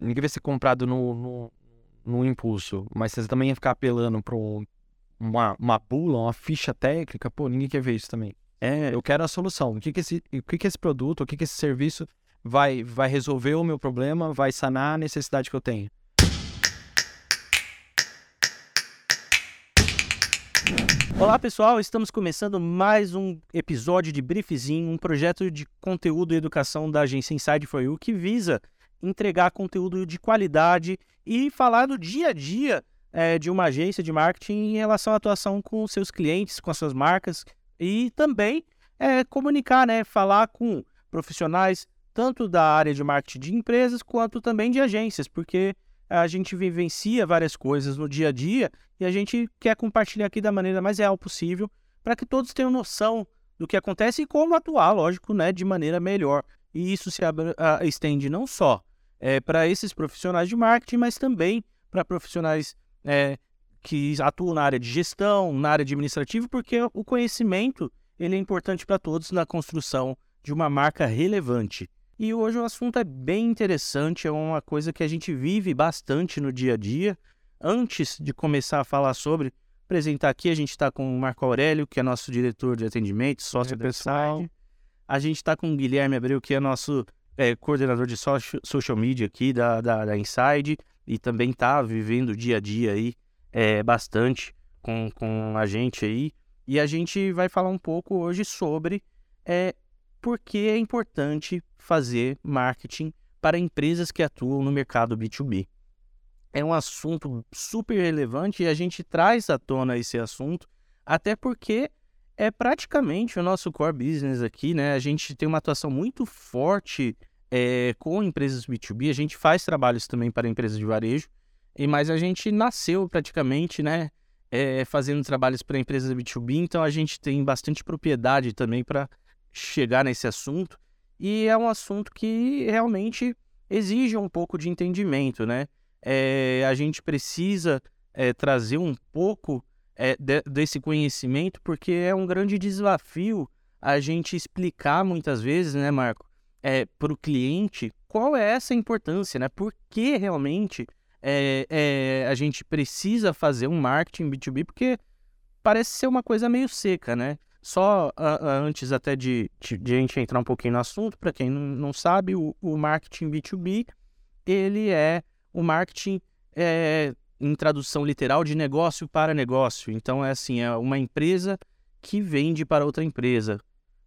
ninguém vai ser comprado no, no, no impulso, mas você também ia ficar apelando para uma, uma bula, uma ficha técnica, pô, ninguém quer ver isso também. É, eu quero a solução. O que que esse, o que que esse produto, o que que esse serviço vai, vai resolver o meu problema, vai sanar a necessidade que eu tenho. Olá pessoal, estamos começando mais um episódio de Briefzinho, um projeto de conteúdo e educação da agência Inside for You que visa entregar conteúdo de qualidade e falar do dia a dia é, de uma agência de marketing em relação à atuação com seus clientes, com as suas marcas e também é, comunicar, né, falar com profissionais tanto da área de marketing de empresas quanto também de agências, porque a gente vivencia várias coisas no dia a dia e a gente quer compartilhar aqui da maneira mais real possível para que todos tenham noção do que acontece e como atuar, lógico, né, de maneira melhor. E isso se uh, estende não só é, para esses profissionais de marketing, mas também para profissionais é, que atuam na área de gestão, na área administrativa, porque o conhecimento ele é importante para todos na construção de uma marca relevante. E hoje o assunto é bem interessante, é uma coisa que a gente vive bastante no dia a dia. Antes de começar a falar sobre, apresentar aqui, a gente está com o Marco Aurélio, que é nosso diretor de atendimento, sócio pessoal. A gente está com o Guilherme Abreu, que é nosso é, coordenador de social media aqui da, da, da Inside e também está vivendo o dia a dia aí é, bastante com, com a gente aí. E a gente vai falar um pouco hoje sobre é, por que é importante fazer marketing para empresas que atuam no mercado B2B. É um assunto super relevante e a gente traz à tona esse assunto, até porque é praticamente o nosso core business aqui, né? A gente tem uma atuação muito forte é, com empresas B2B, a gente faz trabalhos também para empresas de varejo, e mas a gente nasceu praticamente, né? É, fazendo trabalhos para empresas B2B, então a gente tem bastante propriedade também para chegar nesse assunto. E é um assunto que realmente exige um pouco de entendimento, né? É, a gente precisa trazer um pouco é, de, desse conhecimento, porque é um grande desafio a gente explicar muitas vezes, né, Marco, é, para o cliente qual é essa importância, né? Por que realmente é, é, a gente precisa fazer um marketing B2B, porque parece ser uma coisa meio seca, né? Só uh, uh, antes até de, de, a gente entrar um pouquinho no assunto, para quem não sabe, o, o, marketing B2B, ele é o marketing é, em tradução literal de negócio para negócio. Então é assim, é uma empresa que vende para outra empresa.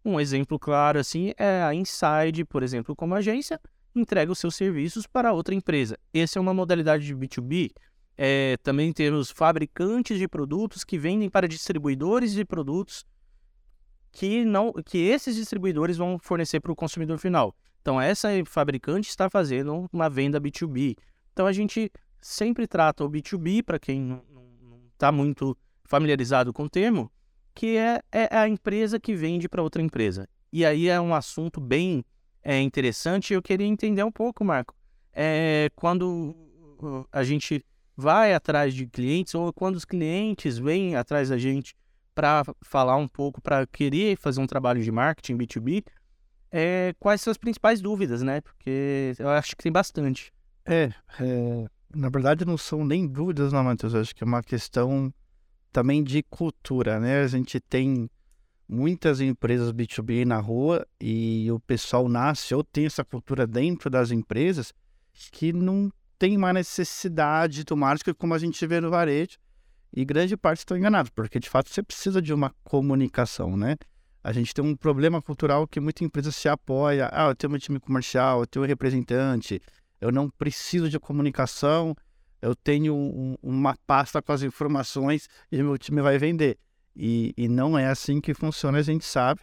Um exemplo claro assim é a Inside, por exemplo, como agência, entrega os seus serviços para outra empresa. Essa é uma modalidade de B2B. É, também temos fabricantes de produtos que vendem para distribuidores de produtos que não que esses distribuidores vão fornecer para o consumidor final. Então essa fabricante está fazendo uma venda B2B. Então a gente sempre trata o B2B para quem não está muito familiarizado com o termo, que é, é a empresa que vende para outra empresa. E aí é um assunto bem é, interessante. Eu queria entender um pouco, Marco, é, quando a gente vai atrás de clientes ou quando os clientes vêm atrás da gente para falar um pouco, para querer fazer um trabalho de marketing B2B, é, quais são as principais dúvidas, né? Porque eu acho que tem bastante. É, é na verdade não são nem dúvidas, não, Matheus. Acho que é uma questão também de cultura, né? A gente tem muitas empresas B2B na rua e o pessoal nasce ou tem essa cultura dentro das empresas que não tem uma necessidade do marketing como a gente vê no varejo e grande parte estão enganados, porque de fato você precisa de uma comunicação, né? A gente tem um problema cultural que muita empresa se apoia. Ah, eu tenho um time comercial, eu tenho um representante, eu não preciso de comunicação, eu tenho um, uma pasta com as informações e meu time vai vender. E, e não é assim que funciona, a gente sabe.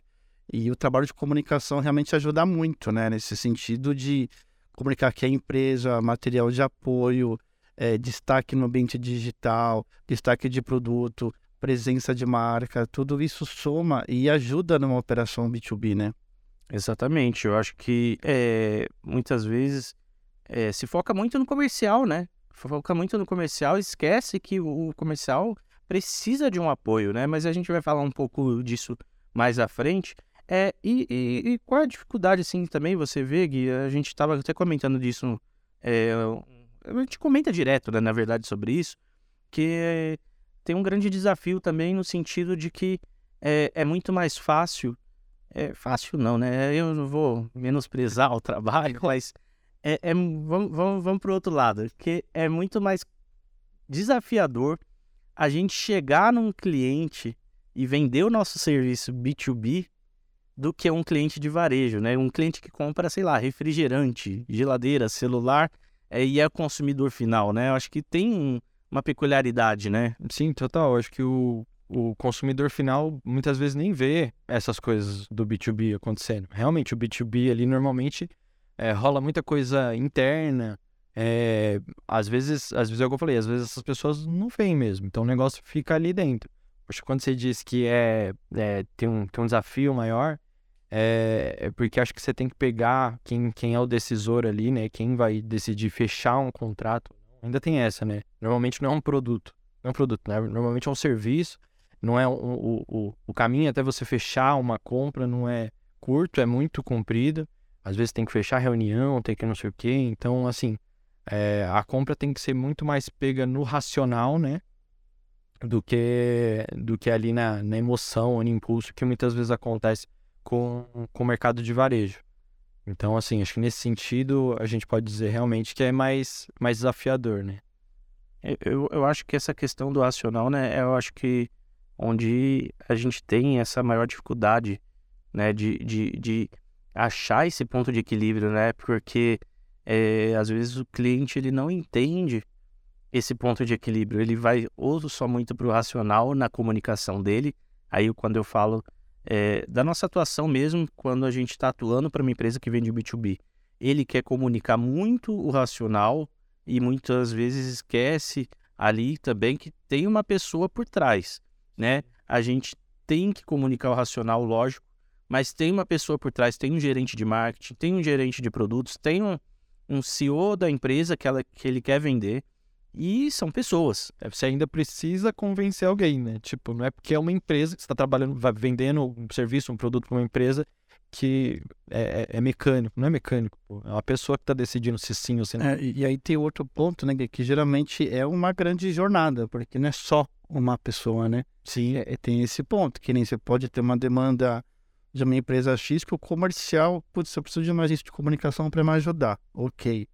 E o trabalho de comunicação realmente ajuda muito, né? Nesse sentido de comunicar que a empresa, material de apoio, é, destaque no ambiente digital, destaque de produto, presença de marca, tudo isso soma e ajuda numa operação B2B, né? Exatamente. Eu acho que é, muitas vezes é, se foca muito no comercial, né? Foca muito no comercial e esquece que o comercial precisa de um apoio, né? Mas a gente vai falar um pouco disso mais à frente. É, e, e, e qual a dificuldade, assim, também você vê, Gui? A gente estava até comentando disso é, a gente comenta direto, né, na verdade, sobre isso, que tem um grande desafio também no sentido de que é, é muito mais fácil, é fácil não, né? Eu não vou menosprezar o trabalho, mas é, é vamos, vamos, vamos para o outro lado, que é muito mais desafiador a gente chegar num cliente e vender o nosso serviço B2B do que um cliente de varejo, né? Um cliente que compra, sei lá, refrigerante, geladeira, celular é, e é consumidor final, né? Eu acho que tem um, uma peculiaridade, né? Sim, total. Eu acho que o, o consumidor final muitas vezes nem vê essas coisas do B2B acontecendo. Realmente, o B2B ali normalmente é, rola muita coisa interna. É, às vezes, às vezes é o que eu falei, às vezes essas pessoas não veem mesmo. Então o negócio fica ali dentro. Poxa, quando você diz que é, é tem, um, tem um desafio maior, é, é, porque acho que você tem que pegar quem, quem é o decisor ali, né? Quem vai decidir fechar um contrato. Ainda tem essa, né? Normalmente não é um produto. Não é um produto, né? Normalmente é um serviço. Não é um, o, o, o caminho até você fechar uma compra não é curto, é muito comprido. Às vezes tem que fechar reunião, tem que não sei o quê. Então, assim, é, a compra tem que ser muito mais pega no racional, né? Do que, do que ali na, na emoção, no impulso, que muitas vezes acontece com, com o mercado de varejo. Então, assim, acho que nesse sentido a gente pode dizer realmente que é mais, mais desafiador, né? Eu, eu acho que essa questão do racional, né, eu acho que onde a gente tem essa maior dificuldade, né, de, de, de achar esse ponto de equilíbrio, né, porque é, às vezes o cliente ele não entende esse ponto de equilíbrio, ele vai ou só muito para o racional na comunicação dele, aí quando eu falo é, da nossa atuação mesmo, quando a gente está atuando para uma empresa que vende B2B. Ele quer comunicar muito o racional e muitas vezes esquece ali também que tem uma pessoa por trás, né? A gente tem que comunicar o racional, lógico, mas tem uma pessoa por trás, tem um gerente de marketing, tem um gerente de produtos, tem um, um CEO da empresa que, ela, que ele quer vender, e são pessoas. É, você ainda precisa convencer alguém, né? Tipo, não é porque é uma empresa que você está trabalhando, vai vendendo um serviço, um produto para uma empresa que é, é, é, mecânico. Não é mecânico, pô. É uma pessoa que está decidindo se sim ou se não. É, e aí tem outro ponto, né? Que, que, geralmente é uma grande jornada, porque não é só uma pessoa, né? Sim. É, tem esse ponto, que nem você pode ter uma demanda de uma empresa X que o comercial, putz, eu preciso de uma agência de comunicação para me ajudar. Ok.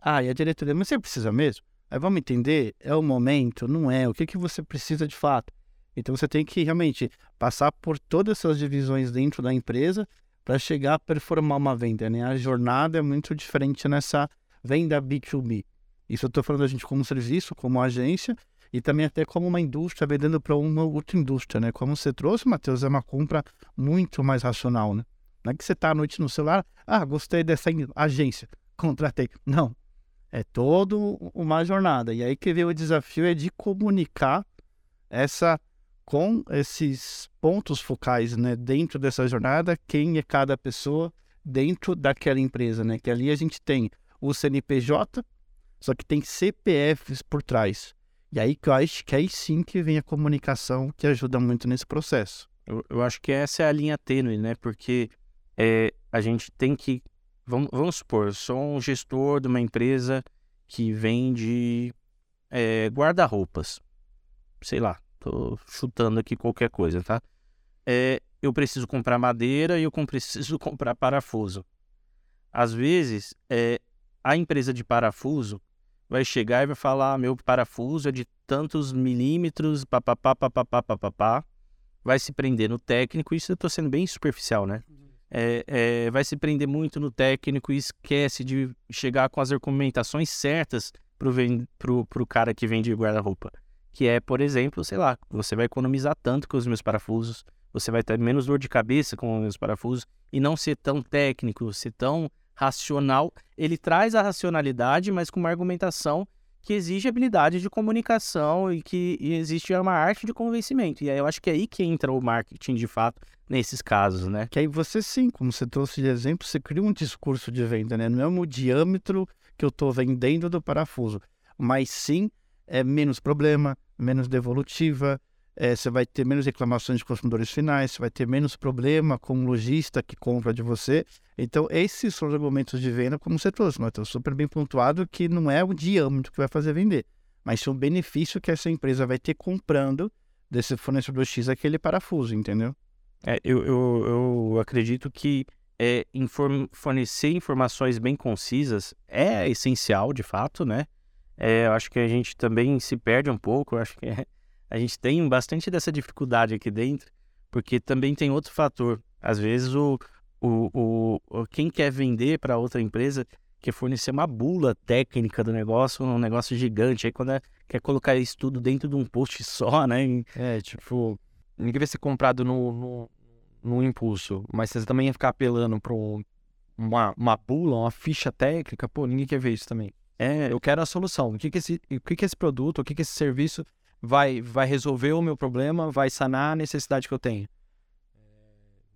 Ah, e a diretoria, mas você precisa mesmo? Aí vamos entender, é o momento, não é, o que, que você precisa de fato. Então você tem que realmente passar por todas essas divisões dentro da empresa para chegar a performar uma venda. Né? A jornada é muito diferente nessa venda B2B. Isso eu estou falando a gente como serviço, como agência e também até como uma indústria vendendo para uma outra indústria. Né? Como você trouxe, Matheus, é uma compra muito mais racional. Né? Não é que você está à noite no celular, ah, gostei dessa agência, contratei. Não, é todo uma jornada. E aí que vem o desafio é de comunicar essa com esses pontos focais, né, dentro dessa jornada, quem é cada pessoa dentro daquela empresa, né? Que ali a gente tem o CNPJ, só que tem CPFs por trás. E aí que eu acho que aí sim que vem a comunicação que ajuda muito nesse processo. Eu, eu acho que essa é a linha tênue, né? Porque é, a gente tem que Vamos, vamos supor, eu sou um gestor de uma empresa que vende é, guarda-roupas. Sei lá, tô chutando aqui qualquer coisa, tá? É, eu preciso comprar madeira e eu preciso comprar parafuso. Às vezes, é, a empresa de parafuso vai chegar e vai falar: ah, meu parafuso é de tantos milímetros, papapá, papapá, papapá. Vai se prender no técnico. Isso eu estou sendo bem superficial, né? é, é, vai se prender muito no técnico e esquece de chegar com as argumentações certas pro, pro cara que vende guarda-roupa. Que é, por exemplo, sei lá, você vai economizar tanto com os meus parafusos, você vai ter menos dor de cabeça com os meus parafusos e não ser tão técnico, ser tão racional. Ele traz a racionalidade, mas com uma argumentação que exige habilidade de comunicação e que e existe uma arte de convencimento. E aí eu acho que é aí que entra o marketing de fato nesses casos, né? Que aí você sim, como você trouxe de exemplo, você cria um discurso de venda, né? Não é o diâmetro que eu estou vendendo do parafuso, mas sim é menos problema, menos devolutiva, é, você vai ter menos reclamações de consumidores finais, você vai ter menos problema com o lojista que compra de você. Então, esses são os argumentos de venda, como você trouxe, Matheus, super bem pontuado, que não é o diâmetro que vai fazer vender, mas sim o benefício que essa empresa vai ter comprando desse fornecedor X aquele parafuso, entendeu? É, eu, eu, eu acredito que é, inform fornecer informações bem concisas é essencial, de fato, né? É, eu acho que a gente também se perde um pouco, eu acho que é, a gente tem bastante dessa dificuldade aqui dentro, porque também tem outro fator. Às vezes, o, o, o quem quer vender para outra empresa quer fornecer uma bula técnica do negócio, um negócio gigante. Aí, quando é, quer colocar isso tudo dentro de um post só, né? É, tipo, ninguém vai ser comprado no, no, no impulso, mas você também ia ficar apelando para uma, uma bula, uma ficha técnica, pô, ninguém quer ver isso também. É, eu quero a solução. O que que esse, o que que esse produto, o que que esse serviço vai, vai resolver o meu problema, vai sanar a necessidade que eu tenho.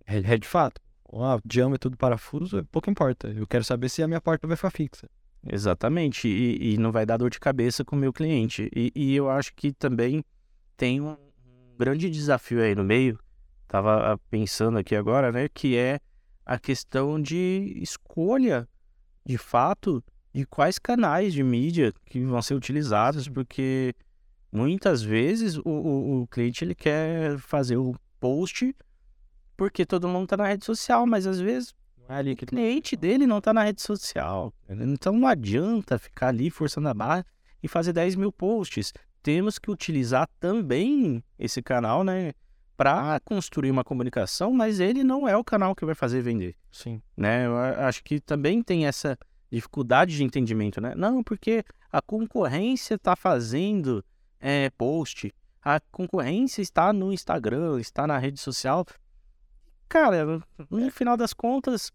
É, é de fato. O diâmetro do parafuso, pouco importa. Eu quero saber se a minha porta vai ficar fixa. Exatamente. E, e não vai dar dor de cabeça com o meu cliente. E, e eu acho que também tem um, grande desafio aí no meio. Tava ah, pensando aqui agora, né? Que é a questão de escolha, de fato, de quais canais de mídia que vão ser utilizados, porque Muitas vezes o, o, o cliente ele quer fazer o post porque todo mundo está na rede social, mas às vezes é ali que o cliente dele não está na rede social. Então não adianta ficar ali forçando a barra e fazer 10 mil posts. Temos que utilizar também esse canal, né? Para construir uma comunicação, mas ele não é o canal que vai fazer vender. Sim. Né? Eu acho que também tem essa dificuldade de entendimento, né? Não, porque a concorrência está fazendo é, post, a concorrência está no Instagram, está na rede social. Cara, no final das contas,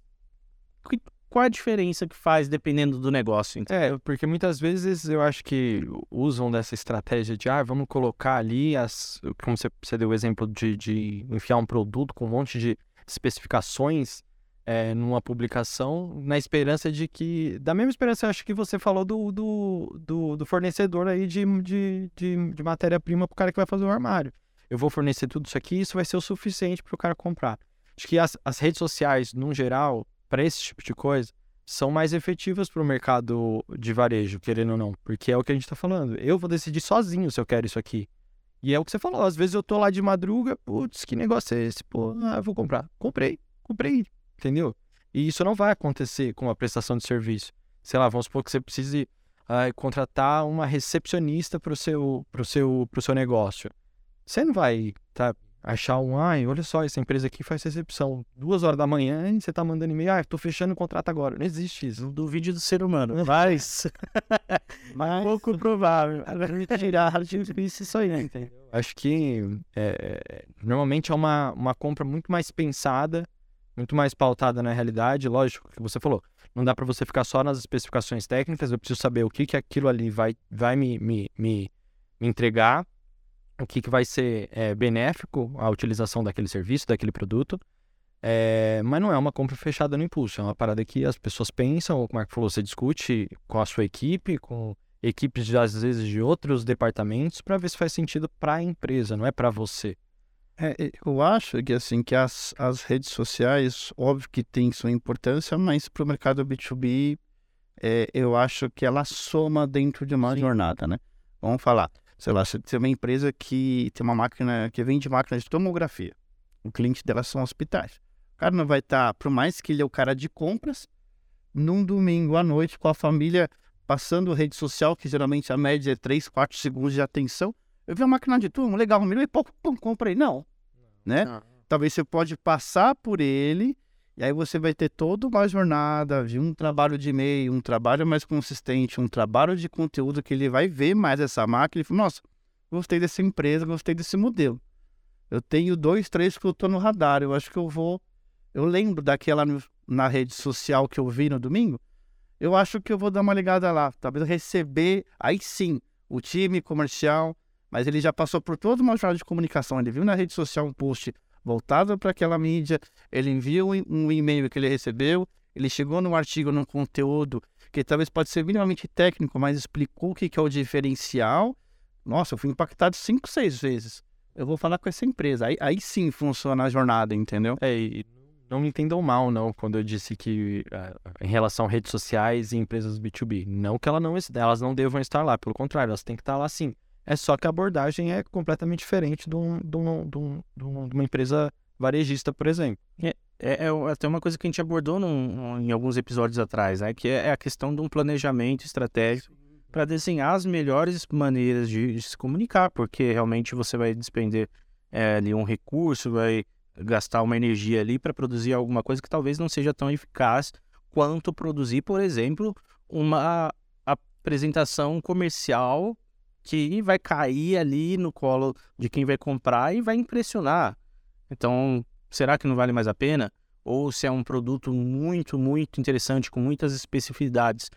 qual a diferença que faz dependendo do negócio? Então? É, porque muitas vezes eu acho que usam dessa estratégia de, ah, vamos colocar ali as. Como você, você deu o exemplo de, de enfiar um produto com um monte de especificações é, numa publicação, na esperança de que. Da mesma esperança, acho que você falou do, do, do, do fornecedor aí de, de, de, de matéria-prima para o cara que vai fazer o armário. Eu vou fornecer tudo isso aqui, isso vai ser o suficiente para o cara comprar. Acho que as, as redes sociais, no geral, para esse tipo de coisa, são mais efetivas para o mercado de varejo, querendo ou não, porque é o que a gente está falando. Eu vou decidir sozinho se eu quero isso aqui. E é o que você falou, às vezes eu tô lá de madruga, putz, que negócio é esse? Pô, ah, eu vou comprar. Comprei, comprei entendeu? E isso não vai acontecer com a prestação de serviço. Sei lá, vamos supor que você precise uh, contratar uma recepcionista para o seu, pro seu, pro seu negócio. Você não vai tá, achar um, ai, olha só, essa empresa aqui faz recepção duas horas da manhã e você tá mandando e-mail, ah, tô fechando o contrato agora. Não existe isso. do vídeo do ser humano. Mas, mas pouco provável. Tirar isso aí, né? Entendeu? Acho que é, é, normalmente é uma, uma compra muito mais pensada muito mais pautada na realidade, lógico, que você falou. Não dá para você ficar só nas especificações técnicas, eu preciso saber o que, que aquilo ali vai, vai me, me, me, me entregar, o que, que vai ser é, benéfico à utilização daquele serviço, daquele produto. É, mas não é uma compra fechada no impulso, é uma parada que as pessoas pensam, como é que falou, você discute com a sua equipe, com equipes de, às vezes de outros departamentos, para ver se faz sentido para a empresa, não é para você. É, eu acho que assim que as, as redes sociais, óbvio que tem sua importância, mas para o mercado B2B, é, eu acho que ela soma dentro de uma Sim. jornada, né? Vamos falar, sei lá, você tem uma empresa que tem uma máquina que vende máquinas de tomografia. O cliente dela são hospitais. O cara não vai estar, tá, por mais que ele é o cara de compras, num domingo à noite com a família passando rede social, que geralmente a média é 3, 4 segundos de atenção, eu vi uma máquina de turma, legal, um milhão e pouco, pum, comprei. Não, né? Não. Talvez você pode passar por ele e aí você vai ter toda uma jornada, viu? um trabalho de e-mail, um trabalho mais consistente, um trabalho de conteúdo que ele vai ver mais essa máquina e fala, nossa, gostei dessa empresa, gostei desse modelo. Eu tenho dois, três que eu tô no radar, eu acho que eu vou... Eu lembro daquela na rede social que eu vi no domingo, eu acho que eu vou dar uma ligada lá, talvez receber, aí sim, o time comercial, mas ele já passou por toda uma jornada de comunicação. Ele viu na rede social um post voltado para aquela mídia, ele enviou um e-mail que ele recebeu, ele chegou num artigo, num conteúdo que talvez pode ser minimamente técnico, mas explicou o que é o diferencial. Nossa, eu fui impactado cinco, seis vezes eu vou falar com essa empresa. Aí, aí sim funciona a jornada, entendeu? É, e não me entendam mal, não, quando eu disse que uh, em relação a redes sociais e empresas B2B. Não que ela não, elas não devam estar lá, pelo contrário, elas têm que estar lá sim. É só que a abordagem é completamente diferente de, um, de, um, de, um, de uma empresa varejista, por exemplo. É, é, é, até uma coisa que a gente abordou num, em alguns episódios atrás, né? que é, é a questão de um planejamento estratégico para desenhar as melhores maneiras de, de, se comunicar, porque realmente você vai despender é, ali um recurso, vai gastar uma energia ali para produzir alguma coisa que talvez não seja tão eficaz quanto produzir, por exemplo, uma apresentação comercial que vai cair ali no colo de quem vai comprar e vai impressionar. Então, será que não vale mais a pena? Ou se é um produto muito, muito interessante, com muitas especificidades,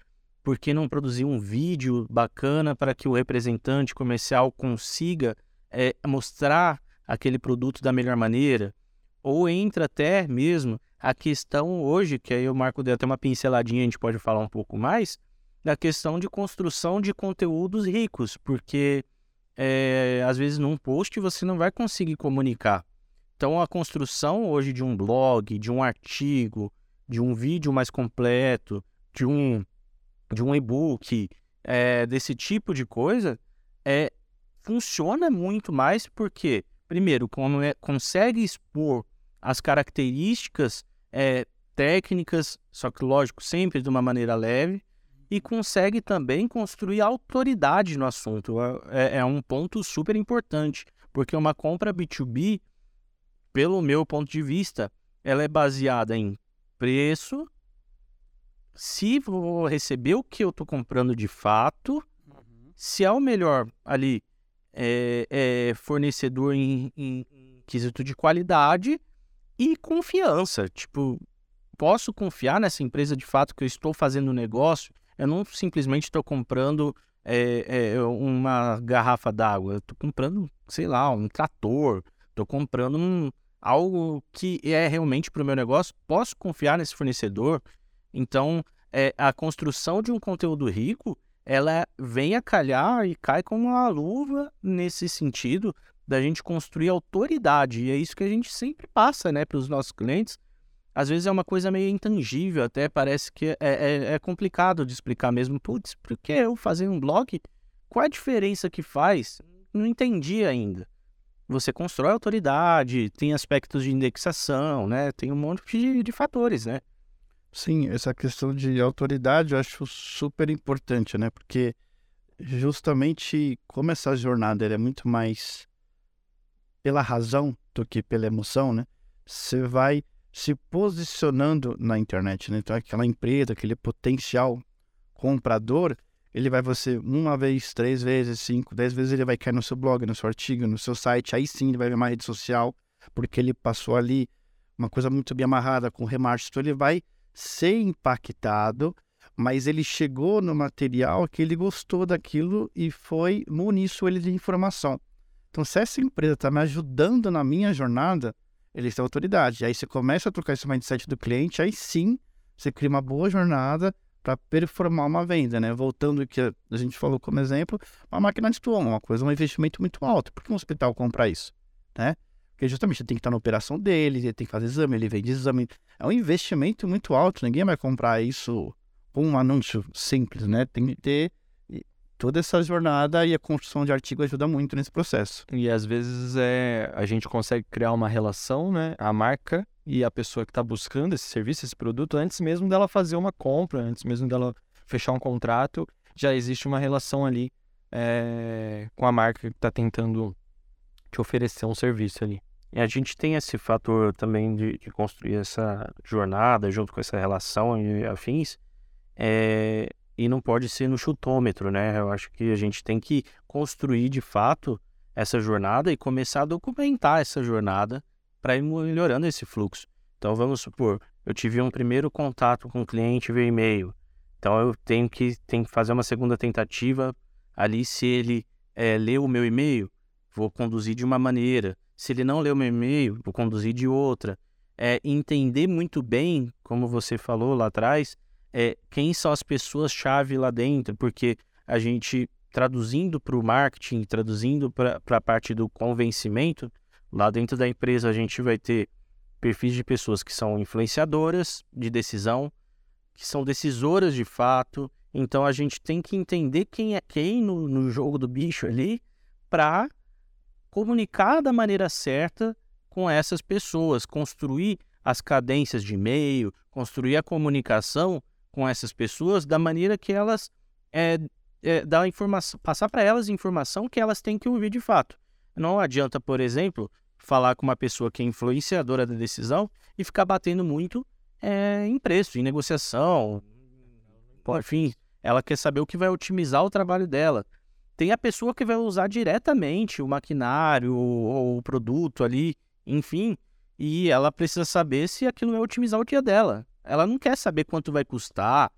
por que não produzir um vídeo bacana para que o representante comercial consiga é, mostrar aquele produto da melhor maneira? Ou entra até mesmo a questão hoje, que aí o Marco deu até uma pinceladinha, a gente pode falar um pouco mais, da questão de construção de conteúdos ricos, porque é, às vezes num post você não vai conseguir comunicar. Então a construção hoje de um blog, de um artigo, de um vídeo mais completo, de um, de um e-book, é, desse tipo de coisa, é, funciona muito mais porque, primeiro, como é, consegue expor as características é, técnicas, só que lógico, sempre de uma maneira leve, e consegue também construir autoridade no assunto. É, é um ponto super importante, porque uma compra B2B, pelo meu ponto de vista, ela é baseada em preço, se vou receber o que eu estou comprando de fato, uhum. se é o melhor ali é, é fornecedor em, em, em quesito de qualidade e confiança. Tipo, posso confiar nessa empresa de fato que eu estou fazendo um negócio eu não simplesmente estou comprando é, é, uma garrafa d'água. Estou comprando, sei lá, um trator. Estou comprando um, algo que é realmente para o meu negócio. Posso confiar nesse fornecedor. Então, é, a construção de um conteúdo rico, ela vem a calhar e cai como uma luva nesse sentido da gente construir autoridade. E é isso que a gente sempre passa né, para os nossos clientes às vezes é uma coisa meio intangível, até parece que é, é, é complicado de explicar mesmo. Putz, por que eu fazer um blog? Qual a diferença que faz? Não entendi ainda. Você constrói autoridade, tem aspectos de indexação, né? Tem um monte de, de fatores, né? Sim, essa questão de autoridade eu acho super importante, né? Porque justamente como essa jornada é muito mais pela razão do que pela emoção, né? Você vai se posicionando na internet. Né? Então, aquela empresa, aquele potencial comprador, ele vai você uma vez, três vezes, cinco, dez vezes, ele vai cair no seu blog, no seu artigo, no seu site. Aí sim ele vai ver uma rede social, porque ele passou ali uma coisa muito bem amarrada com remarketing. Então, ele vai ser impactado, mas ele chegou no material que ele gostou daquilo e foi muniço ele de informação. Então, se essa empresa está me ajudando na minha jornada, eles têm autoridade. Aí você começa a trocar esse mindset do cliente, aí sim você cria uma boa jornada para performar uma venda, né? Voltando ao que a gente falou como exemplo, uma máquina de tuão, uma coisa, um investimento muito alto. Por que um hospital comprar isso, né? Porque justamente tem que estar na operação dele, ele tem que fazer exame, ele vende exame. É um investimento muito alto, ninguém vai comprar isso com um anúncio simples, né? Tem que ter toda essa jornada e a construção de artigo ajuda muito nesse processo. E às vezes é, a gente consegue criar uma relação, né? A marca e a pessoa que está buscando esse serviço, esse produto, antes mesmo dela fazer uma compra, antes mesmo dela fechar um contrato, já existe uma relação ali é, com a marca que está tentando te oferecer um serviço ali. E a gente tem esse fator também de, de construir essa jornada junto com essa relação e afins. É, e não pode ser no chutômetro, né? Eu acho que a gente tem que construir de fato essa jornada e começar a documentar essa jornada para ir melhorando esse fluxo. Então vamos supor, eu tive um primeiro contato com o cliente via e-mail. Então eu tenho que, tenho que fazer uma segunda tentativa ali se ele é, leu o meu e-mail, vou conduzir de uma maneira. Se ele não leu o meu e-mail, vou conduzir de outra. É entender muito bem, como você falou lá atrás, é, quem são as pessoas-chave lá dentro, porque a gente traduzindo para o marketing, traduzindo para a parte do convencimento, lá dentro da empresa a gente vai ter perfis de pessoas que são influenciadoras de decisão, que são decisoras de fato. Então a gente tem que entender quem é quem no, no jogo do bicho ali para comunicar da maneira certa com essas pessoas, construir as cadências de e-mail, construir a comunicação com essas pessoas da maneira que elas é, é, dar informação, passar para elas informação que elas têm que ouvir de fato. Não adianta, por exemplo, falar com uma pessoa que é influenciadora da decisão e ficar batendo muito é, em preço, em negociação. Enfim, ela quer saber o que vai otimizar o trabalho dela. Tem a pessoa que vai usar diretamente o maquinário ou o produto ali, enfim, e ela precisa saber se aquilo vai otimizar o dia dela. Ela não quer saber quanto vai custar,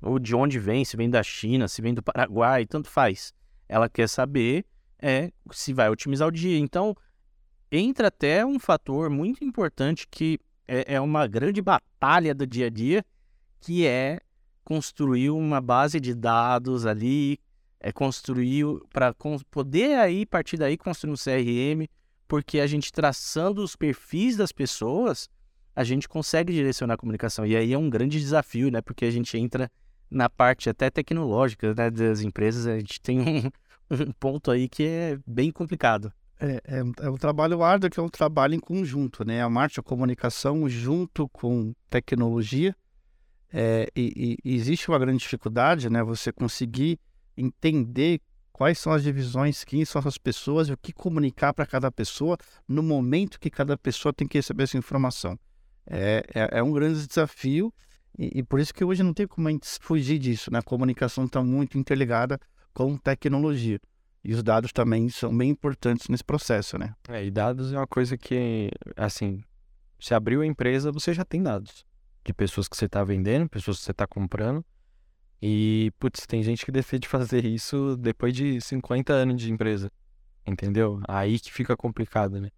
ou de onde vem, se vem da China, se vem do Paraguai, tanto faz. Ela quer saber é, se vai otimizar o dia. Então, entra até um fator muito importante que é, é uma grande batalha do dia a dia, que é construir uma base de dados ali, é construir para poder aí partir daí construir um CRM, porque a gente traçando os perfis das pessoas, a gente consegue direcionar a comunicação. E aí é um grande desafio, né? Porque a gente entra na parte até tecnológica né, das empresas, a gente tem um, um ponto aí que é bem complicado. É, é, é, um trabalho árduo que é um trabalho em conjunto, né? A marcha a comunicação junto com tecnologia. É, e, e, existe uma grande dificuldade, né? Você conseguir entender quais são as divisões, quem são as pessoas e o que comunicar para cada pessoa no momento que cada pessoa tem que receber essa informação. É, é, é um grande desafio e, e, por isso que hoje não tem como a gente fugir disso, né? A comunicação está muito interligada com tecnologia. E os dados também são bem importantes nesse processo, né? É, e dados é uma coisa que, assim, se abriu a empresa, você já tem dados de pessoas que você está vendendo, pessoas que você está comprando. E, putz, tem gente que decide fazer isso depois de 50 anos de empresa. Entendeu? Aí que fica complicado, né?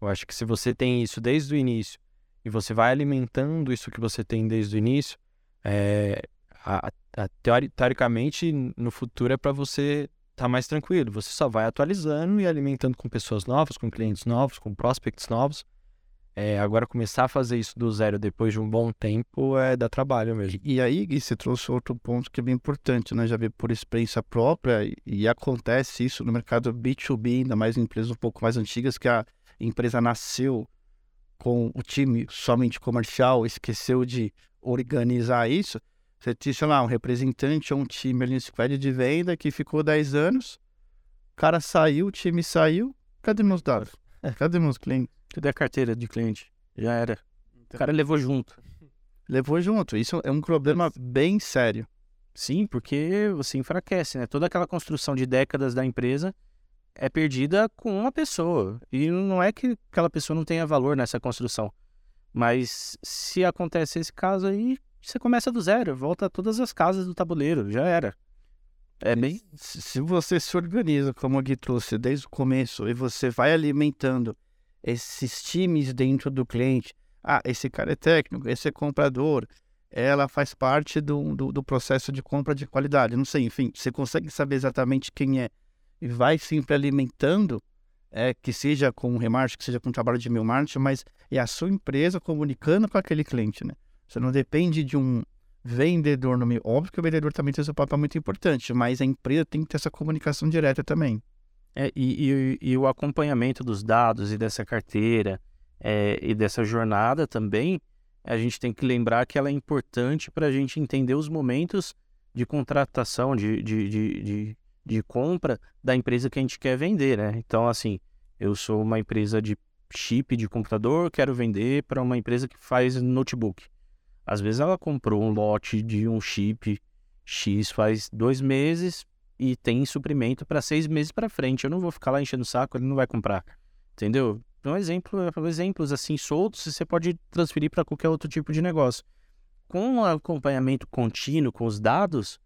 Eu acho que se você tem isso desde o início e você vai alimentando isso que você tem desde o início, é, a, a, teori, teoricamente, no futuro é para você estar tá mais tranquilo. Você só vai atualizando e alimentando com pessoas novas, com clientes novos, com prospects novos. É, agora, começar a fazer isso do zero depois de um bom tempo é dar trabalho mesmo. E aí, Gui, você trouxe outro ponto que é bem importante, né? Já vi por experiência própria e acontece isso no mercado B2B, ainda mais em empresas um pouco mais antigas, que a empresa nasceu com o time somente comercial, esqueceu de organizar isso, você tinha, sei lá, um representante ou um time ali no squad de venda que ficou 10 anos, o cara saiu, o time saiu, cadê meus dados? Cadê meus clientes? Cadê a carteira de cliente? Já era. Então... O cara levou junto. Levou junto. Isso é um problema bem sério. Sim, porque você enfraquece, né? Toda aquela construção de décadas da empresa é perdida com uma pessoa. E não é que aquela pessoa não tenha valor nessa construção. Mas se acontece esse caso aí, você começa do zero, volta a todas as casas do tabuleiro, já era. É bem. Se você se organiza, como o Gui trouxe desde o começo, e você vai alimentando esses times dentro do cliente. Ah, esse cara é técnico, esse é comprador, ela faz parte do, do, do processo de compra de qualidade. Não sei, enfim, você consegue saber exatamente quem é e vai sempre alimentando, é, que seja com remarketing, que seja com trabalho de meu marketing, mas é a sua empresa comunicando com aquele cliente, né? Você não depende de um vendedor no meio. Óbvio que o vendedor também tem seu papel muito importante, mas a empresa tem que ter essa comunicação direta também. É, e, e, e, o acompanhamento dos dados e dessa carteira é, e dessa jornada também, a gente tem que lembrar que ela é importante para a gente entender os momentos de contratação, de, de, de, de, de compra da empresa que a gente quer vender, né? Então, assim, eu sou uma empresa de chip de computador, quero vender para uma empresa que faz notebook. Às vezes ela comprou um lote de um chip X faz dois meses e tem suprimento para seis meses para frente. Eu não vou ficar lá enchendo o saco, ele não vai comprar. Entendeu? Um exemplo, exemplos assim soltos, você pode transferir para qualquer outro tipo de negócio. Com o acompanhamento contínuo com os dados,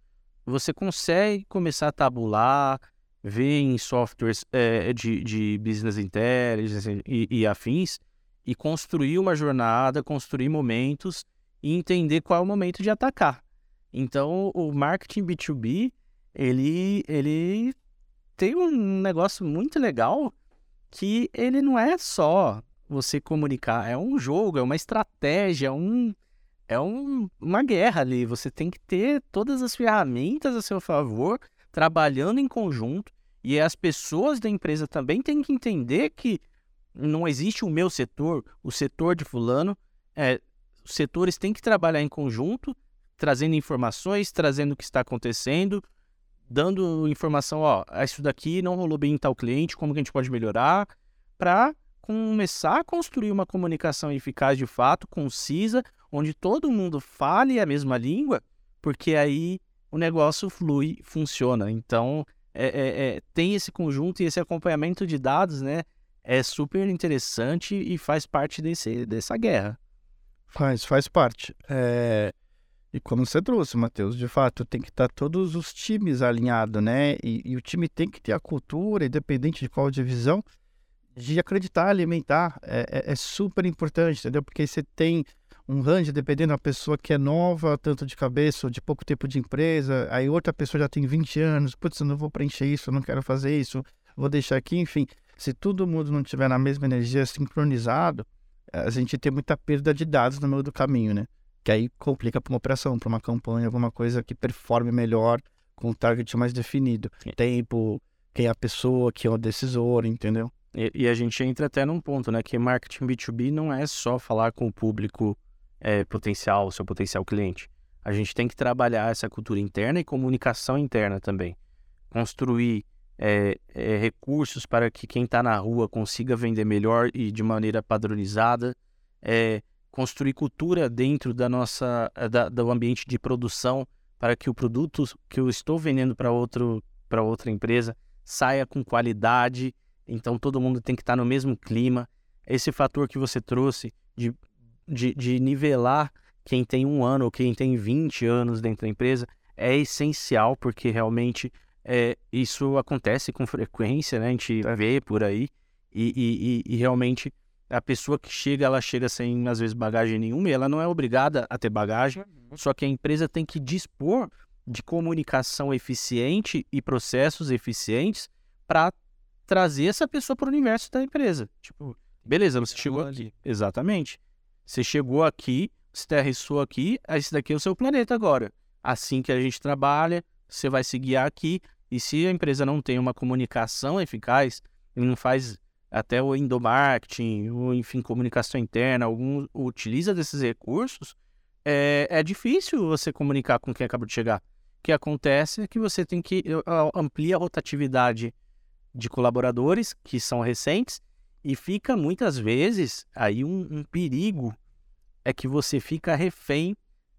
você consegue começar a tabular, ver em softwares é, de, de business intelligence e, e afins, e construir uma jornada, construir momentos e entender qual é o momento de atacar. Então, o marketing B2B ele, ele tem um negócio muito legal que ele não é só você comunicar, é um jogo, é uma estratégia, é um, é um, uma guerra ali. Você tem que ter todas as ferramentas a seu favor, trabalhando em conjunto, e as pessoas da empresa também têm que entender que não existe o meu setor, o setor de fulano. É, os setores têm que trabalhar em conjunto, trazendo informações, trazendo o que está acontecendo, dando informação, ó, isso daqui não rolou bem em tal cliente, como que a gente pode melhorar, para começar a construir uma comunicação eficaz de fato, concisa, onde todo mundo fale a mesma língua, porque aí o negócio flui, funciona. Então, é, é, é, tem esse conjunto e esse acompanhamento de dados, né? É super interessante e faz parte desse, dessa guerra. Faz, faz parte. É... E como você trouxe, Matheus, de fato, tem que estar todos os times alinhados, né? E, e, o time tem que ter a cultura, independente de qual divisão, de acreditar, alimentar. É, é, é super importante, entendeu? Porque você tem um range, dependendo da pessoa que é nova, tanto de cabeça ou de pouco tempo de empresa, aí outra pessoa já tem 20 anos, putz, eu não vou preencher isso, eu não quero fazer isso, vou deixar aqui, enfim. Se todo mundo não tiver na mesma energia, sincronizado, a gente tem muita perda de dados no meio do caminho, né? Que aí complica para uma operação, para uma campanha, alguma coisa que performe melhor com um target mais definido. Tempo, quem é a pessoa, quem é o decisor, entendeu? E, e, a gente entra até num ponto, né? Que marketing B2B não é só falar com o público é, potencial, seu potencial cliente. A gente tem que trabalhar essa cultura interna e comunicação interna também. Construir é, é, recursos para que quem está na rua consiga vender melhor e de maneira padronizada. É, construir cultura dentro da nossa da, do ambiente de produção para que o produto que eu estou vendendo para outro para outra empresa saia com qualidade. Então todo mundo tem que estar tá no mesmo clima. Esse fator que você trouxe de, de, de nivelar quem tem um ano ou quem tem 20 anos dentro da empresa é essencial porque realmente é, isso acontece com frequência, né? A gente vê por aí e, e, e, realmente a pessoa que chega, ela chega sem às vezes bagagem nenhuma e ela não é obrigada a ter bagagem, uhum. só que a empresa tem que dispor de comunicação eficiente e processos eficientes para trazer essa pessoa para o universo da empresa. Tipo, beleza, você chegou aqui. Exatamente. Você chegou aqui, você aterrissou aqui, esse daqui é o seu planeta agora. Assim que a gente trabalha, você vai se guiar aqui. E se a empresa não tem uma comunicação eficaz, não faz até o endomarketing, ou enfim, comunicação interna, algum utiliza desses recursos, é, é difícil você comunicar com quem acabou de chegar. O que acontece é que você tem que ampliar a rotatividade de colaboradores que são recentes e fica muitas vezes aí um, um perigo é que você fica refém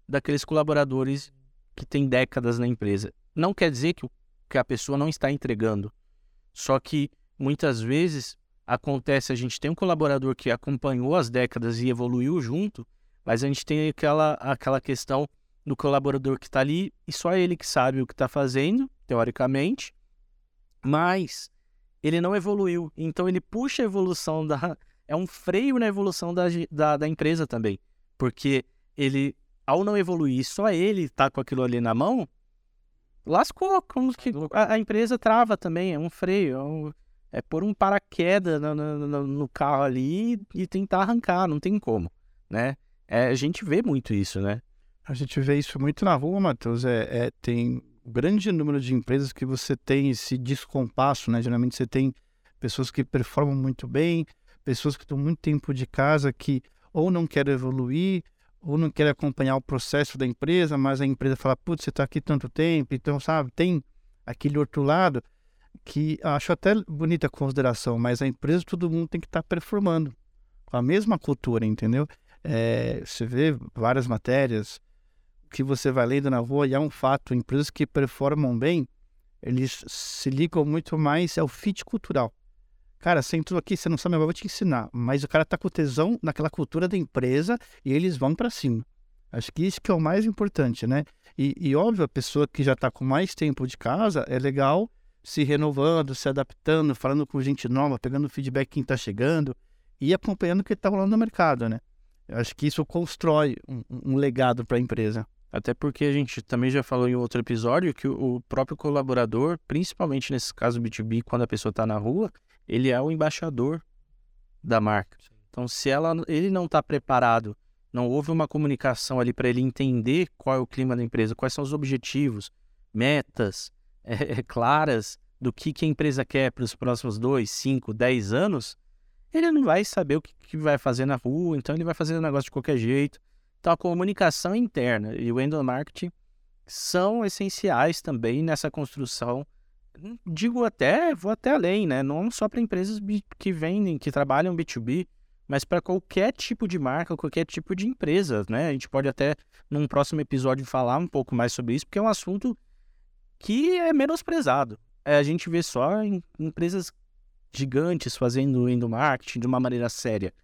daqueles colaboradores que têm décadas na empresa. Não quer dizer que, que a pessoa não está entregando. Só que muitas vezes acontece, a gente tem um colaborador que acompanhou as décadas e evoluiu junto, mas a gente tem aquela, aquela questão do colaborador que está ali e só ele que sabe o que está fazendo, teoricamente, mas ele não evoluiu. Então ele puxa a evolução da. É um freio na evolução da, da, da empresa também. Porque ele, ao não evoluir, só ele tá com aquilo ali na mão, lascou. Como que a, a empresa trava também, é um freio, é, um, é pôr um paraquedas no, no, no, carro ali e tentar arrancar, não tem como, né? É, a gente vê muito isso, né? A gente vê isso muito na rua, Matheus. É, é, tem grande número de empresas que você tem esse descompasso, né? Geralmente você tem pessoas que performam muito bem, pessoas que estão muito tempo de casa que ou não querem evoluir, ou não querem acompanhar o processo da empresa, mas a empresa fala, putz, você está aqui tanto tempo, então, sabe, tem aquele outro lado que acho até bonita a consideração, mas a empresa todo mundo tem que estar tá performando com a mesma cultura, entendeu? É, você vê várias matérias, que você vai lendo na rua e é um fato, empresas que performam bem, eles se ligam muito mais ao fit cultural. Cara, você entrou aqui, você não sabe, eu vou te ensinar. Mas o cara tá com tesão naquela cultura da empresa e eles vão para cima. Acho que isso que é o mais importante, né? E, e óbvio, a pessoa que já está com mais tempo de casa, é legal se renovando, se adaptando, falando com gente nova, pegando feedback quem está chegando e acompanhando o que está rolando no mercado, né? Eu acho que isso constrói um, um legado para a empresa. Até porque a gente também já falou em outro episódio que o próprio colaborador, principalmente nesse caso B2B, quando a pessoa está na rua, ele é o embaixador da marca. Então, se ela, ele não está preparado, não houve uma comunicação ali para ele entender qual é o clima da empresa, quais são os objetivos, metas é, claras do que, que a empresa quer para os próximos dois, cinco, dez anos, ele não vai saber o que, que vai fazer na rua, então ele vai fazer o negócio de qualquer jeito. Então, a comunicação interna e o endomarketing são essenciais também nessa construção. Digo até, vou até além, né? Não só para empresas que vendem, que trabalham B2B, mas para qualquer tipo de marca, qualquer tipo de empresa, né? A gente pode até, num próximo episódio, falar um pouco mais sobre isso, porque é um assunto que é menosprezado. É, a gente vê só em empresas gigantes fazendo endomarketing de uma maneira séria.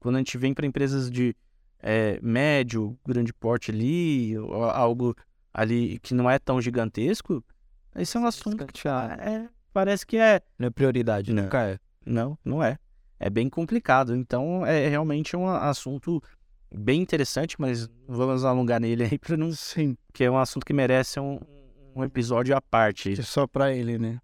Quando a gente vem para empresas de é, médio, grande porte ali, algo ali que não é tão gigantesco, esse é um assunto que é, parece que é. Não é prioridade, não. nunca é. Não, não é. É bem complicado. Então é realmente um assunto bem interessante, mas vamos alongar nele aí para não. Sim. Que é um assunto que merece um, um episódio à parte. É só para ele, né?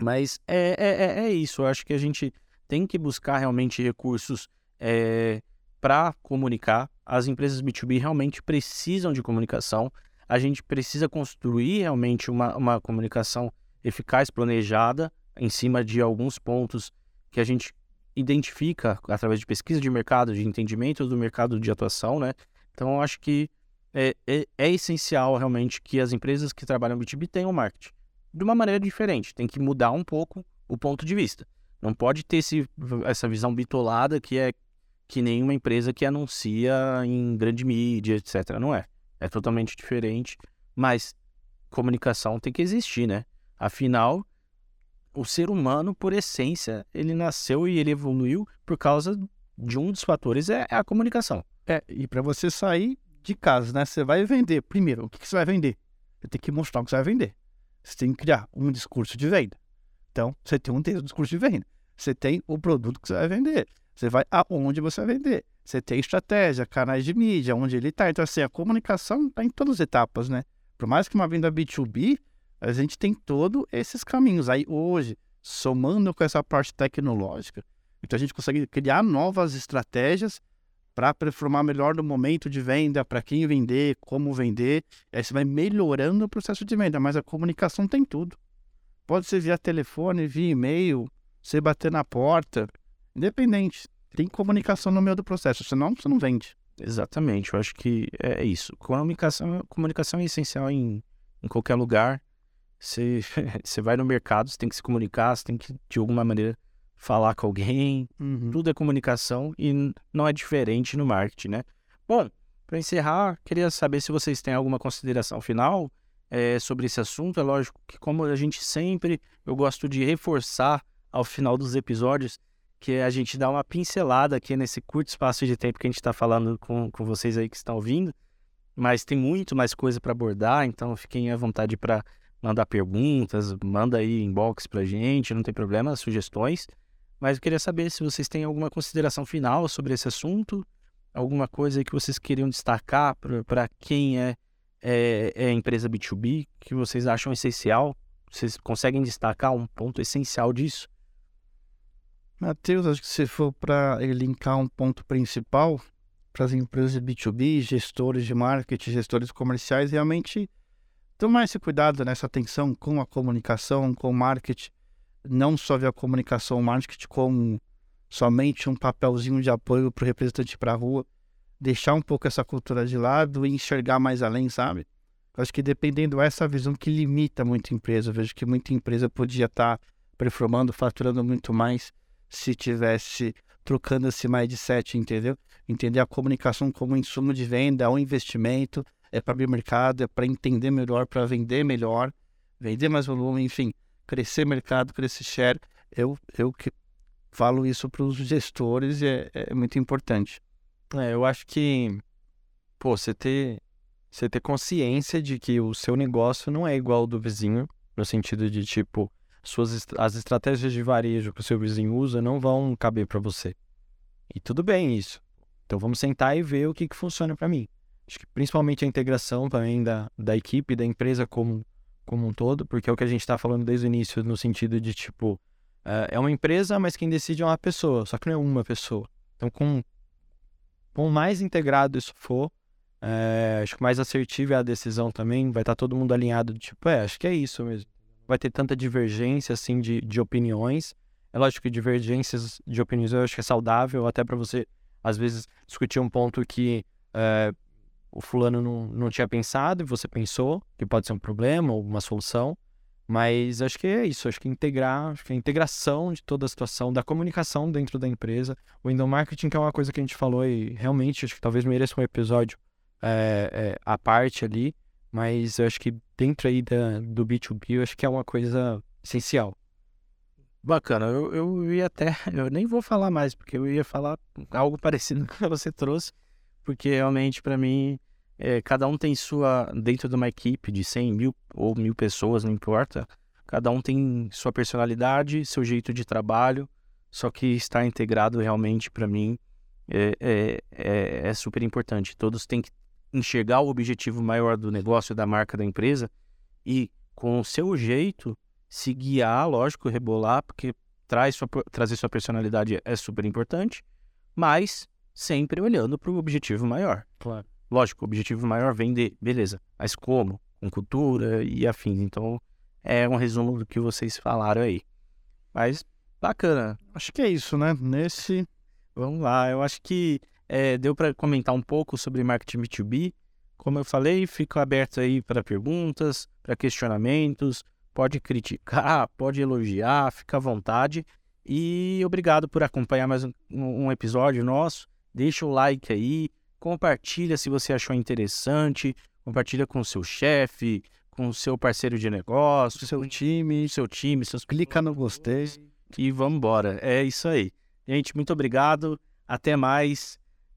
Mas é, é, é, é isso. Eu acho que a gente tem que buscar realmente recursos é, para comunicar. As empresas B2B realmente precisam de comunicação. A gente precisa construir realmente uma, uma comunicação eficaz, planejada, em cima de alguns pontos que a gente identifica através de pesquisa de mercado, de entendimento do mercado de atuação, né? Então, eu acho que é, é, é essencial realmente que as empresas que trabalham B2B tenham marketing de uma maneira diferente. Tem que mudar um pouco o ponto de vista. Não pode ter esse, essa visão bitolada que é que nenhuma empresa que anuncia em grande mídia, etc. Não é. É totalmente diferente, mas comunicação tem que existir, né? Afinal, o ser humano, por essência, ele nasceu e ele evoluiu por causa de um dos fatores é, a comunicação. É, e para você sair de casa, né? Você vai vender. Primeiro, o que, que você vai vender? Você tem que mostrar o que você vai vender. Você tem que criar um discurso de venda. Então, você tem um discurso de venda. Você tem o produto que você vai vender. Você vai aonde você vai vender. Você tem estratégia, canais de mídia, onde ele está. Então, assim, a comunicação está em todas as etapas, né? Por mais que uma venda B2B, a gente tem todos esses caminhos. Aí, hoje, somando com essa parte tecnológica, então a gente consegue criar novas estratégias para performar melhor no momento de venda, para quem vender, como vender. Aí você vai melhorando o processo de venda, mas a comunicação tem tudo. Pode ser via telefone, via e-mail, você bater na porta, Independente. Tem comunicação no meio do processo, senão você não vende. Exatamente, eu acho que é isso. Comunicação, comunicação é essencial em, em qualquer lugar. Você, você vai no mercado, você tem que se comunicar, você tem que, de alguma maneira, falar com alguém. Uhum. Tudo é comunicação e não é diferente no marketing, né? Bom, para encerrar, queria saber se vocês têm alguma consideração final é, sobre esse assunto. É lógico que, como a gente sempre, eu gosto de reforçar ao final dos episódios, que a gente dá uma pincelada aqui nesse curto espaço de tempo que a gente está falando com, com vocês aí que estão ouvindo. Mas tem muito mais coisa para abordar, então fiquem à vontade para mandar perguntas, manda aí inbox para gente, não tem problema, sugestões. Mas eu queria saber se vocês têm alguma consideração final sobre esse assunto, alguma coisa que vocês queriam destacar para quem é, é, é empresa B2B, que vocês acham essencial. Vocês conseguem destacar um ponto essencial disso? Matheus, acho que se for para linkar um ponto principal para as empresas de B2B, gestores de marketing, gestores comerciais, realmente tomar esse cuidado, nessa atenção com a comunicação, com o marketing, não só ver a comunicação, o marketing como somente um papelzinho de apoio para o representante para a rua, deixar um pouco essa cultura de lado e enxergar mais além, sabe? Acho que dependendo dessa visão que limita muita empresa, eu vejo que muita empresa podia estar tá performando, faturando muito mais se tivesse trocando esse mindset, entendeu? Entender a comunicação como insumo de venda, é um investimento, é para abrir mercado, é para entender melhor, para vender melhor, vender mais volume, enfim, crescer mercado, crescer share. Eu, eu que falo isso para os gestores e é, é muito importante. É, eu acho que, pô, você ter, você ter consciência de que o seu negócio não é igual ao do vizinho, no sentido de, tipo, suas as estratégias de varejo que o seu vizinho usa não vão caber para você. E tudo bem isso. Então vamos sentar e ver o que, que funciona para mim. Acho que principalmente a integração também da, da equipe, da empresa como, como um todo, porque é o que a gente está falando desde o início, no sentido de, tipo, é, é uma empresa, mas quem decide é uma pessoa, só que não é uma pessoa. Então, com, com mais integrado isso for, é, acho que mais assertiva é a decisão também, vai estar tá todo mundo alinhado, tipo, é, acho que é isso mesmo. Vai ter tanta divergência, assim, de, de opiniões. É lógico que divergências de opiniões eu acho que é saudável, até para você, às vezes, discutir um ponto que é, o fulano não, não tinha pensado e você pensou, que pode ser um problema ou uma solução. Mas acho que é isso, acho que integrar, acho que a integração de toda a situação, da comunicação dentro da empresa. O window marketing, que é uma coisa que a gente falou e realmente acho que talvez mereça um episódio é, é, à parte ali, mas eu acho que dentro aí da, do B2B, eu acho que é uma coisa essencial. Bacana, eu, eu ia até, eu nem vou falar mais, porque eu ia falar algo parecido com o que você trouxe, porque realmente para mim é, cada um tem sua, dentro de uma equipe de 100 mil ou mil pessoas, não importa, cada um tem sua personalidade, seu jeito de trabalho, só que estar integrado realmente para mim é, é, é, é, super importante. Todos têm que enxergar o objetivo maior do negócio, da marca, da empresa e, com o seu jeito, se guiar, lógico, rebolar, porque traz sua, trazer sua personalidade é super importante, mas sempre olhando para o objetivo maior. Claro. Lógico, o objetivo maior vem de, beleza, mas como? Com cultura e afins. Então, é um resumo do que vocês falaram aí. Mas, bacana. Acho que é isso, né? Nesse. Vamos lá, eu acho que é, deu para comentar um pouco sobre marketing B2B. Como eu falei, fico aberto aí para perguntas, para questionamentos. Pode criticar, pode elogiar, fica à vontade. E obrigado por acompanhar mais um, um episódio nosso. Deixa o like aí, compartilha se você achou interessante, compartilha com o seu chefe, com o seu parceiro de negócio, seu time, seu time, seus clica no gostei e vamos embora. É isso aí. Gente, muito obrigado. Até mais.